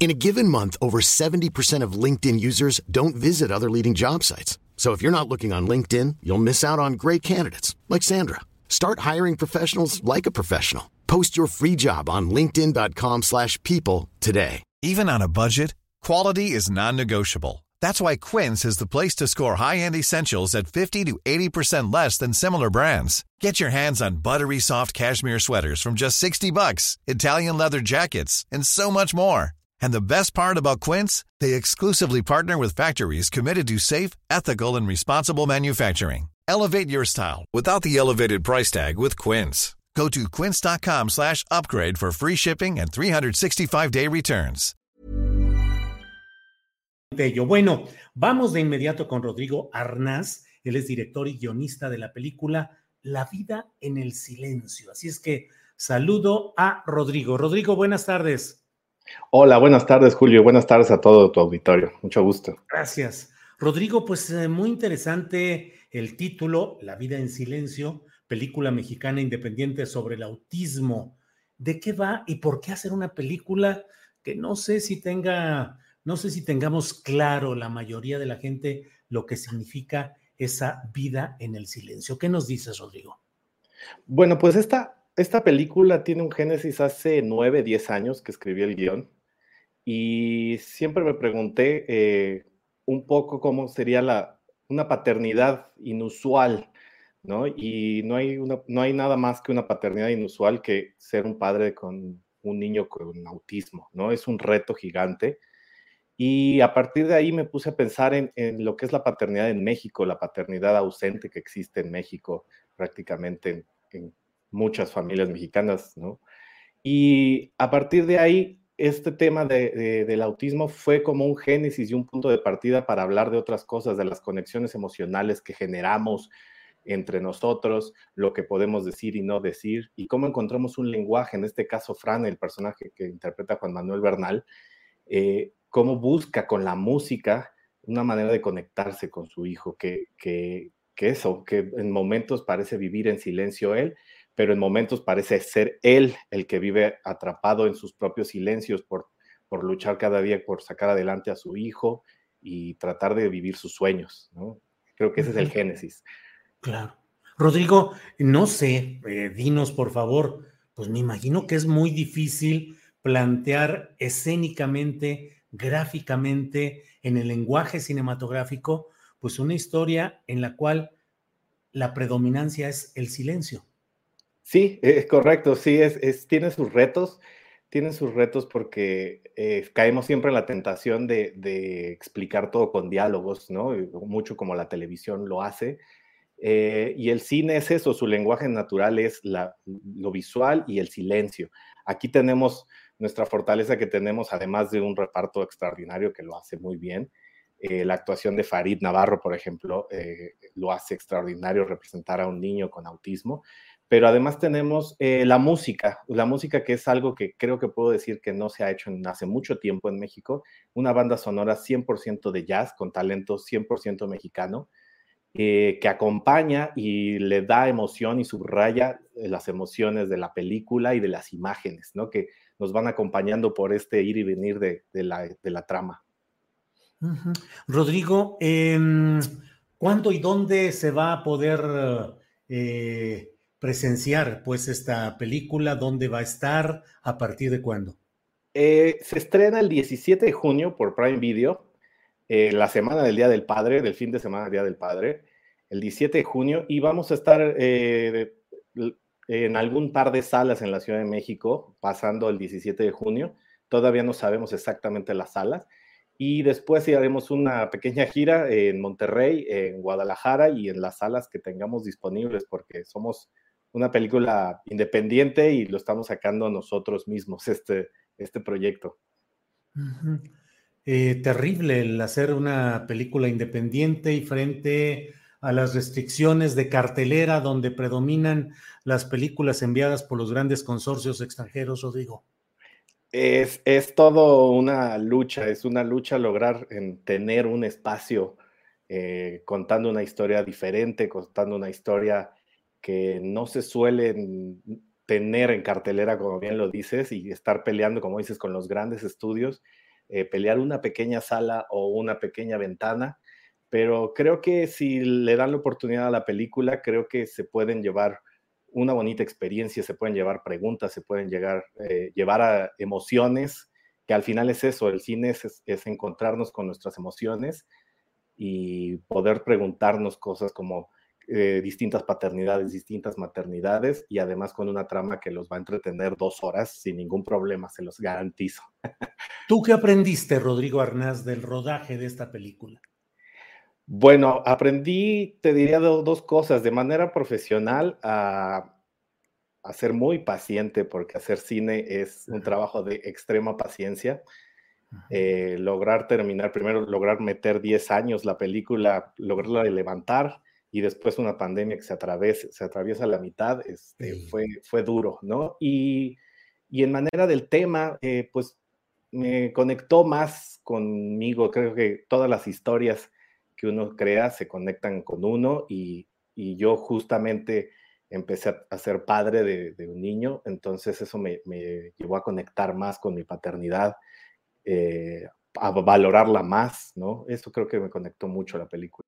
In a given month, over 70% of LinkedIn users don't visit other leading job sites. So if you're not looking on LinkedIn, you'll miss out on great candidates like Sandra. Start hiring professionals like a professional. Post your free job on linkedin.com/people today. Even on a budget, quality is non-negotiable. That's why Quince is the place to score high-end essentials at 50 to 80% less than similar brands. Get your hands on buttery soft cashmere sweaters from just 60 bucks, Italian leather jackets, and so much more. And the best part about Quince, they exclusively partner with factories committed to safe, ethical, and responsible manufacturing. Elevate your style without the elevated price tag with Quince. Go to quince.com slash upgrade for free shipping and 365-day returns. Bello. Bueno, vamos de inmediato con Rodrigo Arnaz. Él es director y guionista de la película La vida en el silencio. Así es que saludo a Rodrigo. Rodrigo, buenas tardes. Hola, buenas tardes, Julio. Buenas tardes a todo tu auditorio. Mucho gusto. Gracias. Rodrigo, pues eh, muy interesante el título, La vida en silencio, película mexicana independiente sobre el autismo. ¿De qué va y por qué hacer una película que no sé si tenga, no sé si tengamos claro la mayoría de la gente lo que significa esa vida en el silencio? ¿Qué nos dices, Rodrigo? Bueno, pues esta, esta película tiene un génesis hace nueve, diez años que escribí el guion y siempre me pregunté eh, un poco cómo sería la, una paternidad inusual, ¿no? Y no hay, no hay nada más que una paternidad inusual que ser un padre con un niño con autismo, ¿no? Es un reto gigante. Y a partir de ahí me puse a pensar en, en lo que es la paternidad en México, la paternidad ausente que existe en México prácticamente en, en muchas familias mexicanas, ¿no? Y a partir de ahí, este tema de, de, del autismo fue como un génesis y un punto de partida para hablar de otras cosas, de las conexiones emocionales que generamos entre nosotros, lo que podemos decir y no decir, y cómo encontramos un lenguaje, en este caso Fran, el personaje que interpreta Juan Manuel Bernal, eh, cómo busca con la música una manera de conectarse con su hijo, que, que eso, que en momentos parece vivir en silencio él, pero en momentos parece ser él el que vive atrapado en sus propios silencios por, por luchar cada día por sacar adelante a su hijo y tratar de vivir sus sueños. ¿no? Creo que ese es el génesis. Claro. Rodrigo, no sé, eh, dinos por favor, pues me imagino que es muy difícil plantear escénicamente, gráficamente, en el lenguaje cinematográfico, pues una historia en la cual la predominancia es el silencio. Sí, es correcto, sí, es, tiene sus retos, tiene sus retos porque eh, caemos siempre en la tentación de, explicar todo con diálogos, ¿no? Mucho como la televisión lo hace. Eh, y el cine es eso, su lenguaje natural es lo visual y el silencio. Aquí tenemos nuestra fortaleza que tenemos, además de un reparto extraordinario que lo hace muy bien. Eh, la actuación de Farid Navarro, por ejemplo, lo hace extraordinario representar a un niño con autismo pero además tenemos eh, la música, la música que es algo que creo que puedo decir que no se ha hecho en, hace mucho tiempo en México, una banda sonora 100% de jazz con talento 100% mexicano, eh, que acompaña y le da emoción y subraya eh, las emociones de la película y de las imágenes, ¿no? que nos van acompañando por este ir y venir de, la, de la, trama. Rodrigo, eh, ¿cuándo y dónde se va a poder presenciar pues esta película? ¿Dónde va a estar? ¿A partir de cuándo? Eh, se estrena el 17 de junio por Prime Video, eh, la semana del Día del Padre, del fin de semana del Día del Padre, el 17 de junio, y vamos a estar eh, en algún par de salas en la Ciudad de México, pasando el 17 de junio. Todavía no sabemos exactamente las salas. Y después haremos una pequeña gira en Monterrey, en Guadalajara y en las salas que tengamos disponibles, porque somos una película independiente y lo estamos sacando nosotros mismos, este, este proyecto. Uh -huh. eh, terrible el hacer una película independiente y frente a las restricciones de cartelera donde predominan las películas enviadas por los grandes consorcios extranjeros, Rodrigo? Es, es todo una lucha, es una lucha lograr en tener un espacio eh, contando una historia diferente, contando una historia que no se suelen tener en cartelera, como bien lo dices, y estar peleando, como dices, con los grandes estudios, eh, pelear una pequeña sala o una pequeña ventana, pero creo que si le dan la oportunidad a la película, creo que se pueden llevar una bonita experiencia, se pueden llevar preguntas, se pueden llegar, eh, llevar a emociones, que al final es eso, el cine es, es, encontrarnos con nuestras emociones y poder preguntarnos cosas como eh, distintas paternidades, distintas maternidades y además con una trama que los va a entretener dos horas sin ningún problema, se los garantizo. ¿Tú qué aprendiste, Rodrigo Arnaz, del rodaje de esta película? Bueno, aprendí, te diría dos cosas, de manera profesional a, ser muy paciente, porque hacer cine es un trabajo de extrema paciencia. Eh, lograr terminar, primero lograr meter 10 años la película, lograrla levantar y después una pandemia que se atraviesa, se atraviesa la mitad, este, fue, fue duro, ¿no? Y, en manera del tema, eh, pues me conectó más conmigo, creo que todas las historias que uno crea se conectan con uno y, yo justamente empecé a, ser padre de, un niño, entonces eso me, llevó a conectar más con mi paternidad, eh, a valorarla más, ¿no? Eso creo que me conectó mucho a la película.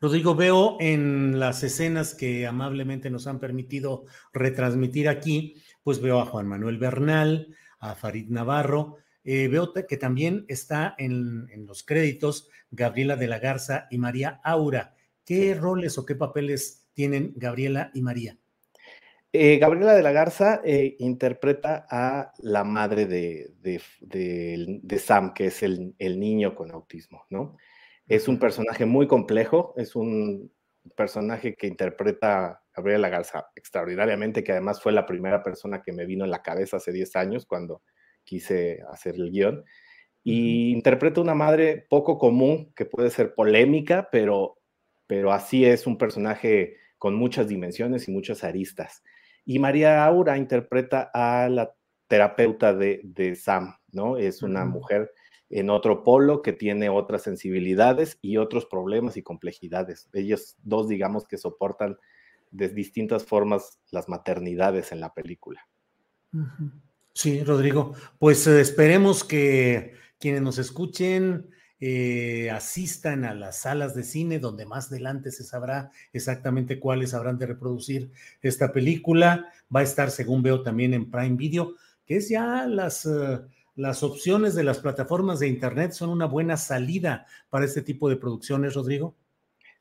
Rodrigo, veo en las escenas que amablemente nos han permitido retransmitir aquí, pues veo a Juan Manuel Bernal, a Farid Navarro, eh, veo que también está en, los créditos Gabriela de la Garza y María Aura. ¿Qué roles o qué papeles tienen Gabriela y María? Eh, Gabriela de la Garza eh, interpreta a la madre de, Sam, que es el, el, niño con autismo, ¿no? Es un personaje muy complejo, es un personaje que interpreta Gabriela Garza extraordinariamente, que además fue la primera persona que me vino en la cabeza hace 10 años cuando quise hacer el guion. Y interpreta una madre poco común, que puede ser polémica, pero, pero así es un personaje con muchas dimensiones y muchas aristas. Y María Aura interpreta a la terapeuta de, de Sam, ¿no? Es una mujer en otro polo que tiene otras sensibilidades y otros problemas y complejidades. Ellos dos, digamos, que soportan de distintas formas las maternidades en la película. Sí, Rodrigo. Pues eh, esperemos que quienes nos escuchen eh, asistan a las salas de cine donde más adelante se sabrá exactamente cuáles habrán de reproducir esta película. Va a estar, según veo, también en Prime Video, que es ya las... Eh, las opciones de las plataformas de Internet son una buena salida para este tipo de producciones, Rodrigo?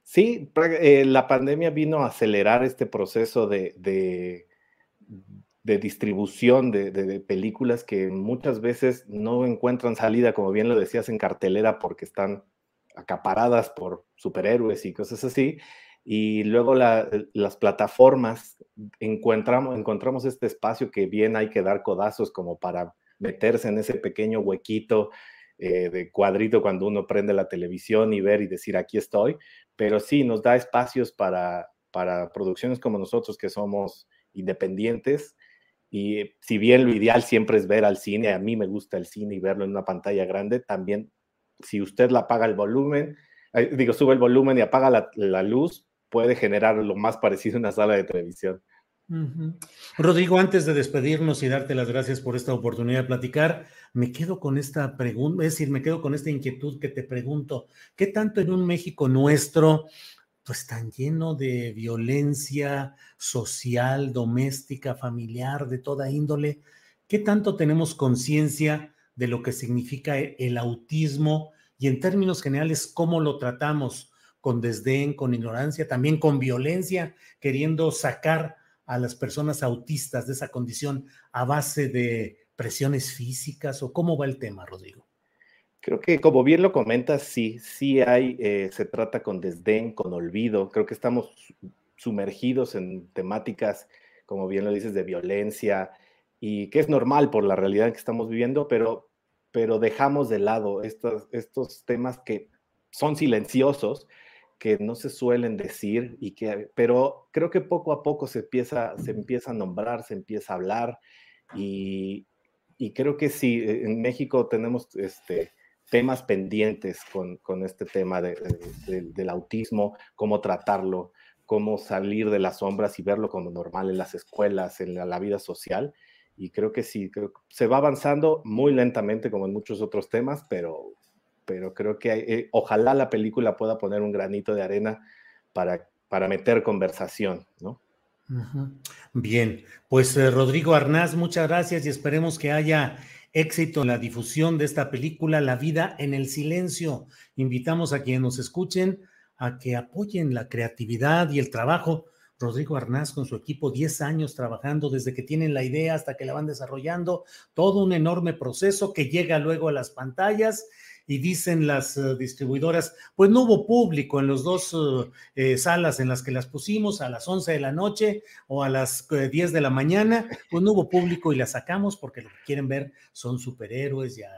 Sí, eh, la pandemia vino a acelerar este proceso de, de, distribución de, películas que muchas veces no encuentran salida, como bien lo decías, en cartelera porque están acaparadas por superhéroes y cosas así. Y luego las plataformas encontramos, encontramos este espacio que bien hay que dar codazos como para meterse en ese pequeño huequito eh, de cuadrito cuando uno prende la televisión y ver y decir aquí estoy, pero sí nos da espacios para, para producciones como nosotros que somos independientes, Y si bien lo ideal siempre es ver al cine, a mí me gusta el cine y verlo en una pantalla grande, también si usted la apaga el volumen, eh, digo, sube el volumen y apaga la, la luz, puede generar lo más parecido a una sala de televisión. Rodrigo, antes de despedirnos y darte las gracias por esta oportunidad de platicar, me quedo con esta pregunta, es decir, me quedo con esta inquietud que te pregunto, ¿qué tanto en un México nuestro, pues tan lleno de violencia social, doméstica, familiar, de toda índole, qué tanto tenemos conciencia de lo que significa el autismo y en términos generales cómo lo tratamos? con desdén, con ignorancia, también con violencia, queriendo sacar a las personas autistas de esa condición a base de presiones físicas o cómo va el tema, Rodrigo? Creo que como bien lo comentas, sí, sí hay, eh, se trata con desdén, con olvido. Creo que estamos sumergidos en temáticas, como bien lo dices, de violencia y que es normal por la realidad que estamos viviendo, pero, pero dejamos de lado estos, estos temas que son silenciosos, que no se suelen decir y que, pero creo que poco a poco se empieza, se empieza a nombrar, se empieza a hablar y, y creo que sí, e, en México tenemos este, temas pendientes con, con este tema de, del autismo, cómo tratarlo, cómo salir de las sombras y verlo como normal en las escuelas, en la, la vida social. Y creo que sí, creo, se va avanzando muy lentamente como en muchos otros temas, pero pero creo que eh, ojalá la película pueda poner un granito de arena para, para meter conversación, ¿no? Bien, pues eh, Rodrigo Arnaz, muchas gracias y esperemos que haya éxito en la difusión de esta película, La vida en el silencio. Invitamos a quienes nos escuchen a que apoyen la creatividad y el trabajo. Rodrigo Arnaz con su equipo, 10 años trabajando desde que tienen la idea hasta que la van desarrollando, todo un enorme proceso que llega luego a las pantallas y dicen las eh, distribuidoras, pues no hubo público en las dos eh, eh, salas en las que las pusimos a las 11 de la noche o a las 10 de la mañana, pues no hubo público y las sacamos porque lo que quieren ver son superhéroes ya.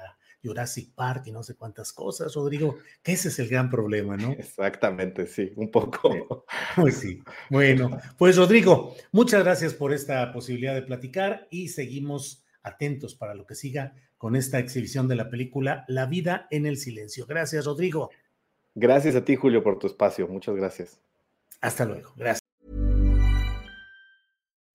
Jurassic Park y no sé cuántas cosas, Rodrigo, que ese es el gran problema, ¿no? Exactamente, sí, un poco. Pues sí. Bueno, pues Rodrigo, muchas gracias por esta posibilidad de platicar y seguimos atentos para lo que siga con esta exhibición de la película La vida en el silencio. Gracias, Rodrigo. Gracias a ti, Julio, por tu espacio. Muchas gracias. Hasta luego. Gracias.